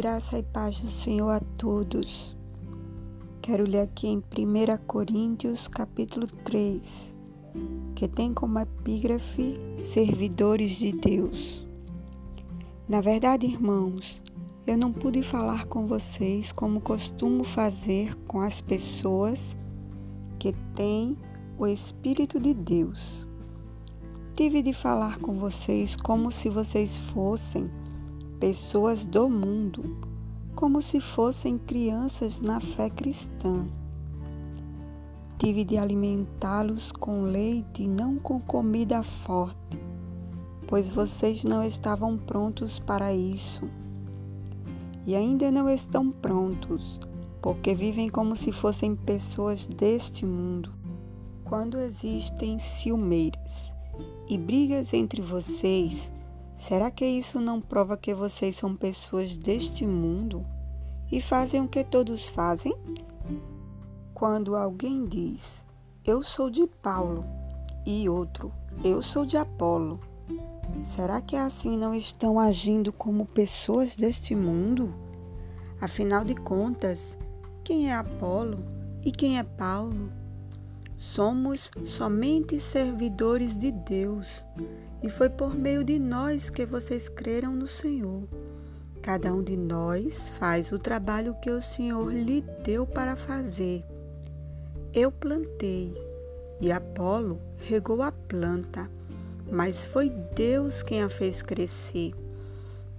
Graça e paz do Senhor a todos. Quero ler aqui em 1 Coríntios, capítulo 3, que tem como epígrafe Servidores de Deus. Na verdade, irmãos, eu não pude falar com vocês como costumo fazer com as pessoas que têm o Espírito de Deus. Tive de falar com vocês como se vocês fossem pessoas do mundo, como se fossem crianças na fé cristã. Tive de alimentá-los com leite e não com comida forte, pois vocês não estavam prontos para isso. E ainda não estão prontos, porque vivem como se fossem pessoas deste mundo. Quando existem ciumeiras e brigas entre vocês, Será que isso não prova que vocês são pessoas deste mundo e fazem o que todos fazem? Quando alguém diz, eu sou de Paulo, e outro, eu sou de Apolo, será que assim não estão agindo como pessoas deste mundo? Afinal de contas, quem é Apolo e quem é Paulo? Somos somente servidores de Deus e foi por meio de nós que vocês creram no Senhor. Cada um de nós faz o trabalho que o Senhor lhe deu para fazer. Eu plantei e Apolo regou a planta, mas foi Deus quem a fez crescer.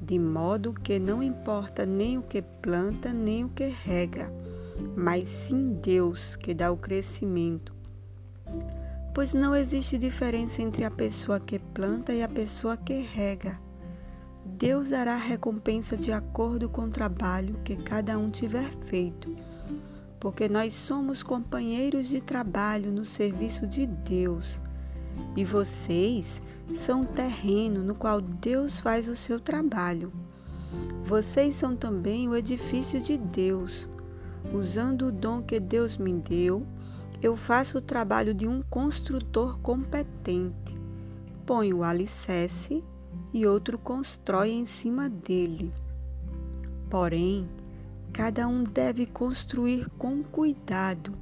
De modo que não importa nem o que planta, nem o que rega, mas sim Deus que dá o crescimento pois não existe diferença entre a pessoa que planta e a pessoa que rega. Deus dará recompensa de acordo com o trabalho que cada um tiver feito, porque nós somos companheiros de trabalho no serviço de Deus. E vocês são terreno no qual Deus faz o seu trabalho. Vocês são também o edifício de Deus. Usando o dom que Deus me deu, eu faço o trabalho de um construtor competente. Ponho o alicerce e outro constrói em cima dele. Porém, cada um deve construir com cuidado,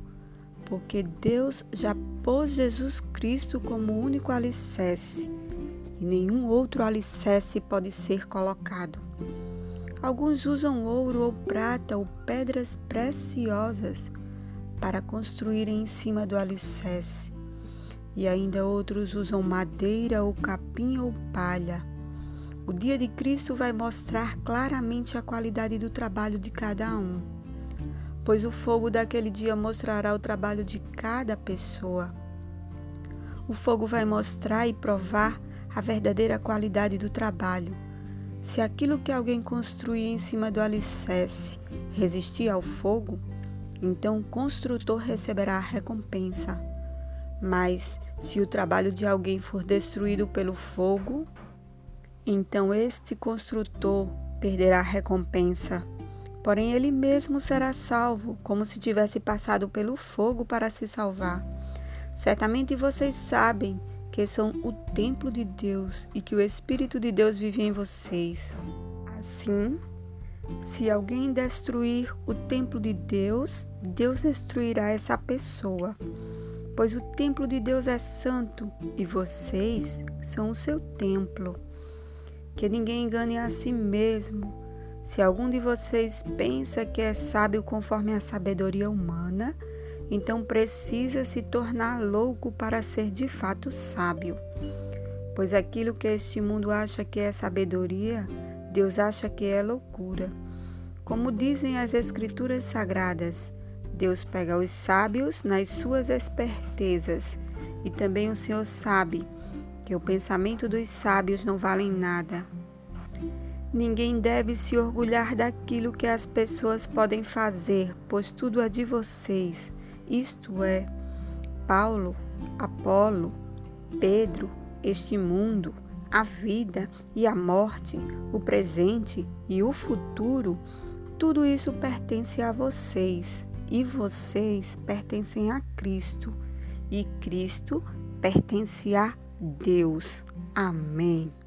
porque Deus já pôs Jesus Cristo como único alicerce e nenhum outro alicerce pode ser colocado. Alguns usam ouro ou prata ou pedras preciosas para construírem em cima do alicerce, e ainda outros usam madeira ou capim ou palha. O dia de Cristo vai mostrar claramente a qualidade do trabalho de cada um, pois o fogo daquele dia mostrará o trabalho de cada pessoa. O fogo vai mostrar e provar a verdadeira qualidade do trabalho. Se aquilo que alguém construía em cima do alicerce resistia ao fogo, então o construtor receberá a recompensa. Mas se o trabalho de alguém for destruído pelo fogo, então este construtor perderá a recompensa. Porém, ele mesmo será salvo, como se tivesse passado pelo fogo para se salvar. Certamente vocês sabem que são o templo de Deus e que o Espírito de Deus vive em vocês. Assim, se alguém destruir o templo de Deus, Deus destruirá essa pessoa, pois o templo de Deus é santo e vocês são o seu templo. Que ninguém engane a si mesmo. Se algum de vocês pensa que é sábio conforme a sabedoria humana, então precisa se tornar louco para ser de fato sábio. Pois aquilo que este mundo acha que é sabedoria, Deus acha que é loucura. Como dizem as Escrituras Sagradas, Deus pega os sábios nas suas espertezas, e também o Senhor sabe que o pensamento dos sábios não vale nada. Ninguém deve se orgulhar daquilo que as pessoas podem fazer, pois tudo é de vocês, isto é, Paulo, Apolo, Pedro, este mundo, a vida e a morte, o presente e o futuro, tudo isso pertence a vocês e vocês pertencem a Cristo e Cristo pertence a Deus. Amém.